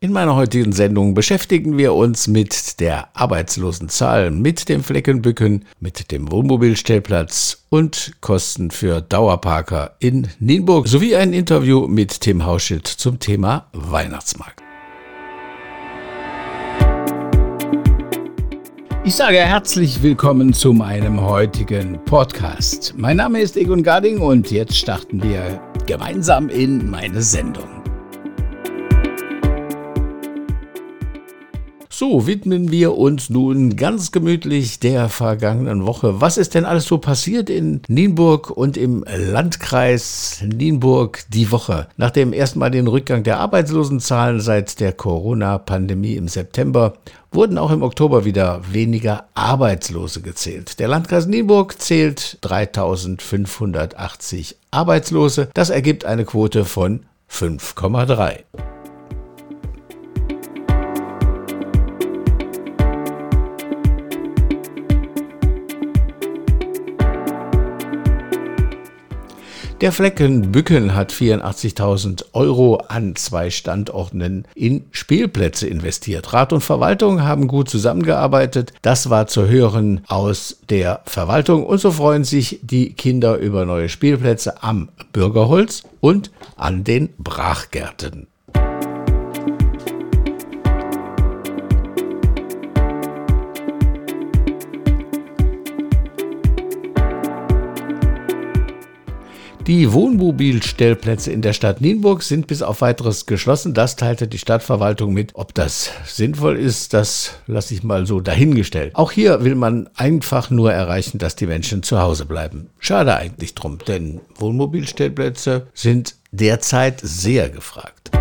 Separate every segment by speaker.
Speaker 1: In meiner heutigen Sendung beschäftigen wir uns mit der Arbeitslosenzahl, mit dem Fleckenbücken, mit dem Wohnmobilstellplatz und Kosten für Dauerparker in Nienburg sowie ein Interview mit Tim Hauschild zum Thema Weihnachtsmarkt. Ich sage herzlich willkommen zu meinem heutigen Podcast. Mein Name ist Egon Garding und jetzt starten wir gemeinsam in meine Sendung. So widmen wir uns nun ganz gemütlich der vergangenen Woche. Was ist denn alles so passiert in Nienburg und im Landkreis Nienburg die Woche? Nachdem erstmal den Rückgang der Arbeitslosenzahlen seit der Corona-Pandemie im September wurden auch im Oktober wieder weniger Arbeitslose gezählt. Der Landkreis Nienburg zählt 3580 Arbeitslose. Das ergibt eine Quote von 5,3. Der Flecken Bücken hat 84.000 Euro an zwei Standorten in Spielplätze investiert. Rat und Verwaltung haben gut zusammengearbeitet. Das war zu hören aus der Verwaltung. Und so freuen sich die Kinder über neue Spielplätze am Bürgerholz und an den Brachgärten. Die Wohnmobilstellplätze in der Stadt Nienburg sind bis auf weiteres geschlossen. Das teilte die Stadtverwaltung mit. Ob das sinnvoll ist, das lasse ich mal so dahingestellt. Auch hier will man einfach nur erreichen, dass die Menschen zu Hause bleiben. Schade eigentlich drum, denn Wohnmobilstellplätze sind derzeit sehr gefragt.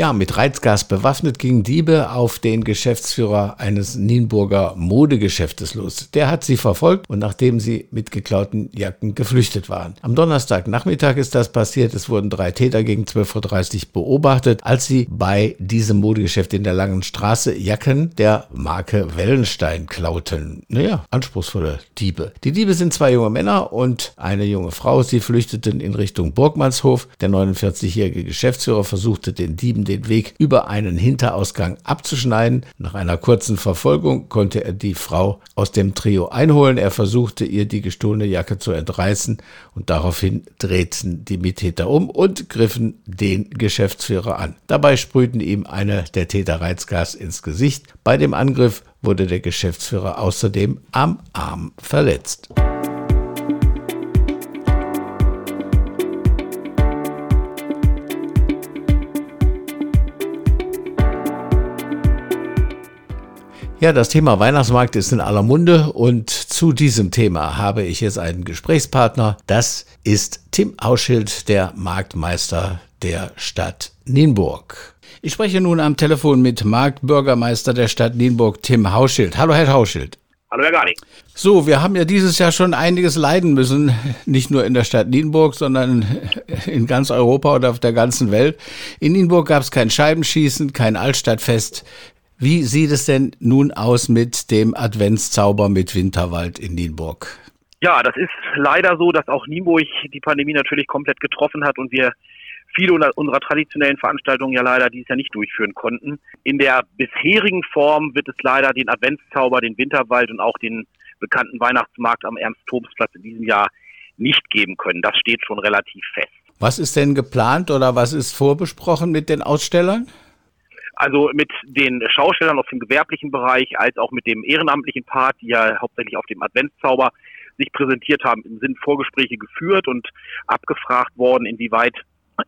Speaker 1: Ja, mit Reizgas bewaffnet gingen Diebe auf den Geschäftsführer eines Nienburger Modegeschäftes los. Der hat sie verfolgt und nachdem sie mit geklauten Jacken geflüchtet waren. Am Donnerstagnachmittag ist das passiert. Es wurden drei Täter gegen 12.30 Uhr beobachtet, als sie bei diesem Modegeschäft in der Langen Straße Jacken der Marke Wellenstein klauten. Naja, anspruchsvolle Diebe. Die Diebe sind zwei junge Männer und eine junge Frau. Sie flüchteten in Richtung Burgmannshof. Der 49-jährige Geschäftsführer versuchte den Dieben den Weg über einen Hinterausgang abzuschneiden. Nach einer kurzen Verfolgung konnte er die Frau aus dem Trio einholen. Er versuchte ihr die gestohlene Jacke zu entreißen und daraufhin drehten die Mittäter um und griffen den Geschäftsführer an. Dabei sprühten ihm eine der Täter Reizgas ins Gesicht. Bei dem Angriff wurde der Geschäftsführer außerdem am Arm verletzt. Ja, das Thema Weihnachtsmarkt ist in aller Munde und zu diesem Thema habe ich jetzt einen Gesprächspartner. Das ist Tim Auschild, der Marktmeister der Stadt Nienburg. Ich spreche nun am Telefon mit Marktbürgermeister der Stadt Nienburg, Tim Hauschild. Hallo, Herr Hauschild.
Speaker 2: Hallo, Herr Garni.
Speaker 1: So, wir haben ja dieses Jahr schon einiges leiden müssen, nicht nur in der Stadt Nienburg, sondern in ganz Europa oder auf der ganzen Welt. In Nienburg gab es kein Scheibenschießen, kein Altstadtfest. Wie sieht es denn nun aus mit dem Adventszauber mit Winterwald in Nienburg?
Speaker 2: Ja, das ist leider so, dass auch Nienburg die Pandemie natürlich komplett getroffen hat und wir viele unserer traditionellen Veranstaltungen ja leider dieses Jahr nicht durchführen konnten. In der bisherigen Form wird es leider den Adventszauber, den Winterwald und auch den bekannten Weihnachtsmarkt am Ernst-Tobs-Platz in diesem Jahr nicht geben können. Das steht schon relativ fest.
Speaker 1: Was ist denn geplant oder was ist vorbesprochen mit den Ausstellern?
Speaker 2: Also mit den Schaustellern aus dem gewerblichen Bereich als auch mit dem ehrenamtlichen Part, die ja hauptsächlich auf dem Adventszauber sich präsentiert haben, sind Vorgespräche geführt und abgefragt worden, inwieweit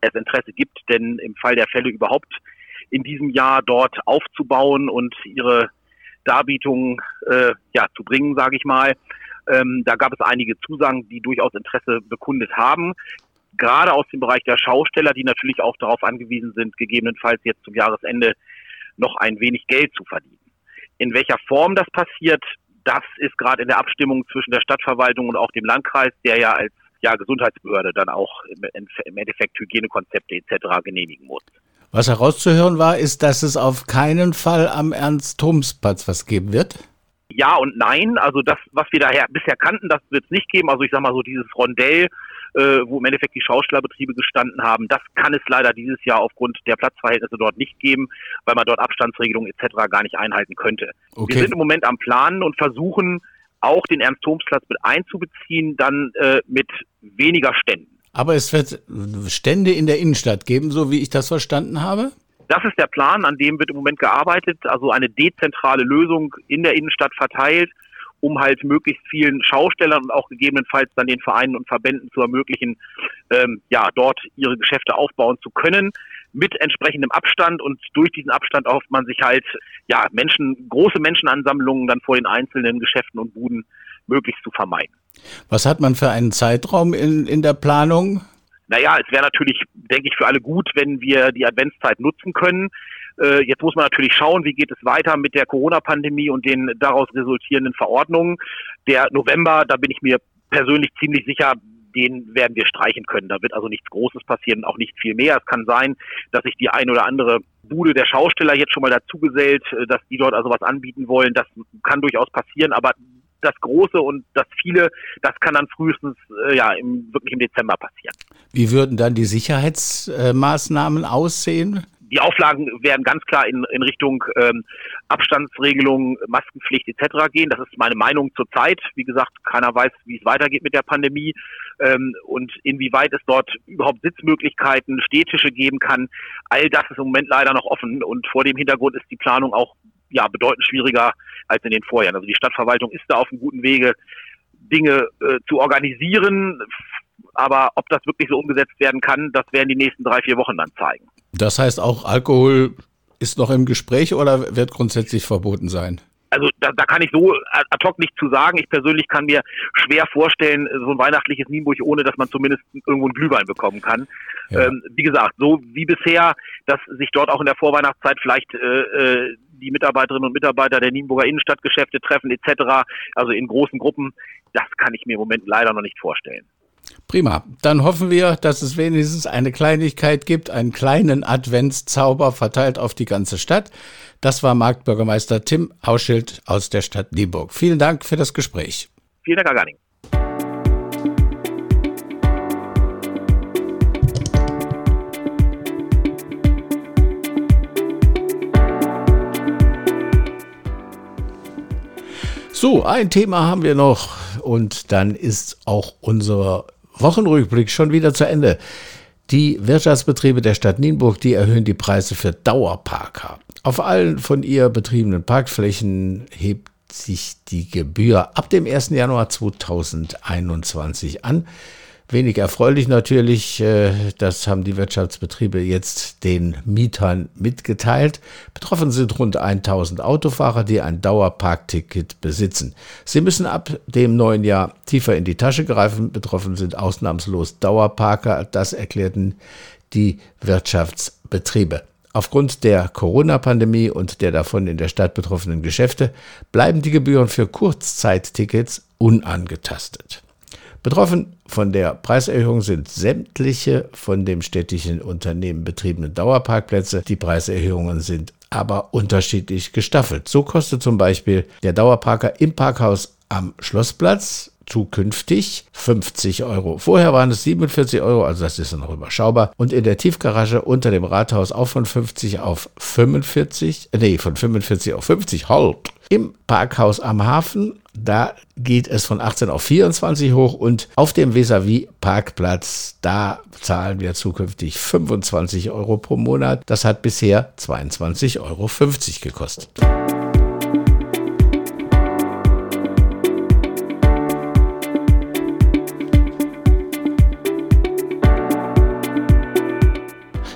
Speaker 2: es Interesse gibt, denn im Fall der Fälle überhaupt in diesem Jahr dort aufzubauen und ihre Darbietungen äh, ja, zu bringen, sage ich mal. Ähm, da gab es einige Zusagen, die durchaus Interesse bekundet haben gerade aus dem Bereich der Schausteller, die natürlich auch darauf angewiesen sind, gegebenenfalls jetzt zum Jahresende noch ein wenig Geld zu verdienen. In welcher Form das passiert, das ist gerade in der Abstimmung zwischen der Stadtverwaltung und auch dem Landkreis, der ja als ja, Gesundheitsbehörde dann auch im, Endeffekt Hygienekonzepte etc. genehmigen muss.
Speaker 1: Was herauszuhören war, ist, dass es auf keinen Fall am Ernst-Thoms-Platz was geben wird.
Speaker 2: Ja und nein. Also das, was wir daher bisher kannten, das wird es nicht geben. Also ich sag mal so dieses Rondell, wo im Endeffekt die Schaustellerbetriebe gestanden haben, das kann es leider dieses Jahr aufgrund der Platzverhältnisse dort nicht geben, weil man dort Abstandsregelungen etc. gar nicht einhalten könnte. Okay. Wir sind im Moment am Planen und versuchen auch den Ernst-Thoms-Platz mit einzubeziehen, dann äh, mit weniger Ständen.
Speaker 1: Aber es wird Stände in der Innenstadt geben, so wie ich das verstanden habe?
Speaker 2: Das ist der Plan, an dem wird im Moment gearbeitet, also eine dezentrale Lösung in der Innenstadt verteilt, um halt möglichst vielen Schaustellern und auch gegebenenfalls dann den Vereinen und Verbänden zu ermöglichen, ähm, ja, dort ihre Geschäfte aufbauen zu können mit entsprechendem Abstand und durch diesen Abstand erhofft man sich halt, ja, Menschen, große Menschenansammlungen dann vor den einzelnen Geschäften und Buden möglichst zu vermeiden.
Speaker 1: Was hat man für einen Zeitraum in, in der Planung?
Speaker 2: Naja, es wäre natürlich, denke ich, für alle gut, wenn wir die Adventszeit nutzen können. Äh, jetzt muss man natürlich schauen, wie geht es weiter mit der Corona-Pandemie und den daraus resultierenden Verordnungen. Der November, da bin ich mir persönlich ziemlich sicher, den werden wir streichen können. Da wird also nichts Großes passieren, auch nicht viel mehr. Es kann sein, dass sich die ein oder andere Bude der Schausteller jetzt schon mal dazugesellt, äh, dass die dort also was anbieten wollen. Das kann durchaus passieren, aber das Große und das Viele, das kann dann frühestens äh, ja im, wirklich im Dezember passieren.
Speaker 1: Wie würden dann die Sicherheitsmaßnahmen aussehen?
Speaker 2: Die Auflagen werden ganz klar in, in Richtung ähm, Abstandsregelung, Maskenpflicht etc. gehen. Das ist meine Meinung zurzeit. Wie gesagt, keiner weiß, wie es weitergeht mit der Pandemie ähm, und inwieweit es dort überhaupt Sitzmöglichkeiten, Städtische geben kann. All das ist im Moment leider noch offen und vor dem Hintergrund ist die Planung auch ja bedeutend schwieriger als in den Vorjahren. Also die Stadtverwaltung ist da auf einem guten Wege, Dinge äh, zu organisieren. Aber ob das wirklich so umgesetzt werden kann, das werden die nächsten drei, vier Wochen dann zeigen.
Speaker 1: Das heißt, auch Alkohol ist noch im Gespräch oder wird grundsätzlich verboten sein?
Speaker 2: also da, da kann ich so ad hoc nicht zu sagen. Ich persönlich kann mir schwer vorstellen, so ein weihnachtliches Nienburg, ohne dass man zumindest irgendwo einen Glühwein bekommen kann. Ja. Ähm, wie gesagt, so wie bisher, dass sich dort auch in der Vorweihnachtszeit vielleicht äh, äh die Mitarbeiterinnen und Mitarbeiter der Nienburger Innenstadtgeschäfte treffen etc., also in großen Gruppen, das kann ich mir im Moment leider noch nicht vorstellen.
Speaker 1: Prima. Dann hoffen wir, dass es wenigstens eine Kleinigkeit gibt, einen kleinen Adventszauber verteilt auf die ganze Stadt. Das war Marktbürgermeister Tim Hauschild aus der Stadt Nieburg. Vielen Dank für das Gespräch.
Speaker 2: Vielen Dank, Herr Garning.
Speaker 1: So, ein Thema haben wir noch und dann ist auch unser Wochenrückblick schon wieder zu Ende. Die Wirtschaftsbetriebe der Stadt Nienburg, die erhöhen die Preise für Dauerparker. Auf allen von ihr betriebenen Parkflächen hebt sich die Gebühr ab dem 1. Januar 2021 an. Wenig erfreulich natürlich, äh, das haben die Wirtschaftsbetriebe jetzt den Mietern mitgeteilt. Betroffen sind rund 1000 Autofahrer, die ein Dauerparkticket besitzen. Sie müssen ab dem neuen Jahr tiefer in die Tasche greifen. Betroffen sind ausnahmslos Dauerparker, das erklärten die Wirtschaftsbetriebe. Aufgrund der Corona-Pandemie und der davon in der Stadt betroffenen Geschäfte bleiben die Gebühren für Kurzzeittickets unangetastet. Betroffen von der Preiserhöhung sind sämtliche von dem städtischen Unternehmen betriebenen Dauerparkplätze. Die Preiserhöhungen sind aber unterschiedlich gestaffelt. So kostet zum Beispiel der Dauerparker im Parkhaus am Schlossplatz zukünftig 50 Euro. Vorher waren es 47 Euro, also das ist noch überschaubar. Und in der Tiefgarage unter dem Rathaus auch von 50 auf 45, nee, von 45 auf 50, halt. Im Parkhaus am Hafen, da geht es von 18 auf 24 hoch und auf dem Vis-a-vis Parkplatz, da zahlen wir zukünftig 25 Euro pro Monat. Das hat bisher 22,50 Euro gekostet.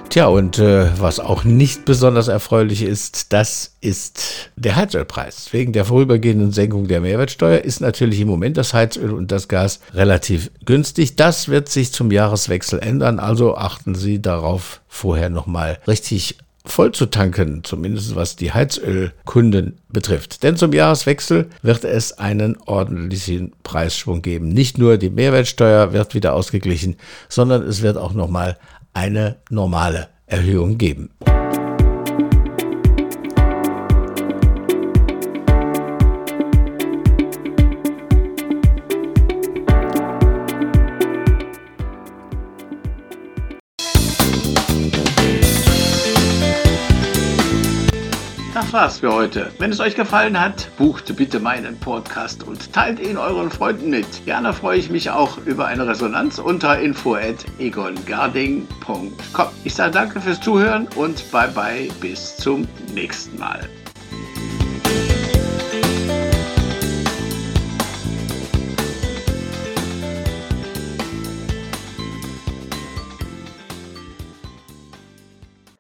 Speaker 1: Tja, und äh, was auch nicht besonders erfreulich ist, das ist der Heizölpreis. Wegen der vorübergehenden Senkung der Mehrwertsteuer ist natürlich im Moment das Heizöl und das Gas relativ günstig. Das wird sich zum Jahreswechsel ändern, also achten Sie darauf, vorher nochmal richtig voll zu tanken, zumindest was die Heizölkunden betrifft. Denn zum Jahreswechsel wird es einen ordentlichen Preisschwung geben. Nicht nur die Mehrwertsteuer wird wieder ausgeglichen, sondern es wird auch nochmal eine normale Erhöhung geben. War's für heute. Wenn es euch gefallen hat, bucht bitte meinen Podcast und teilt ihn euren Freunden mit. Gerne freue ich mich auch über eine Resonanz unter info@egongarding.com. Ich sage danke fürs Zuhören und bye bye bis zum nächsten Mal.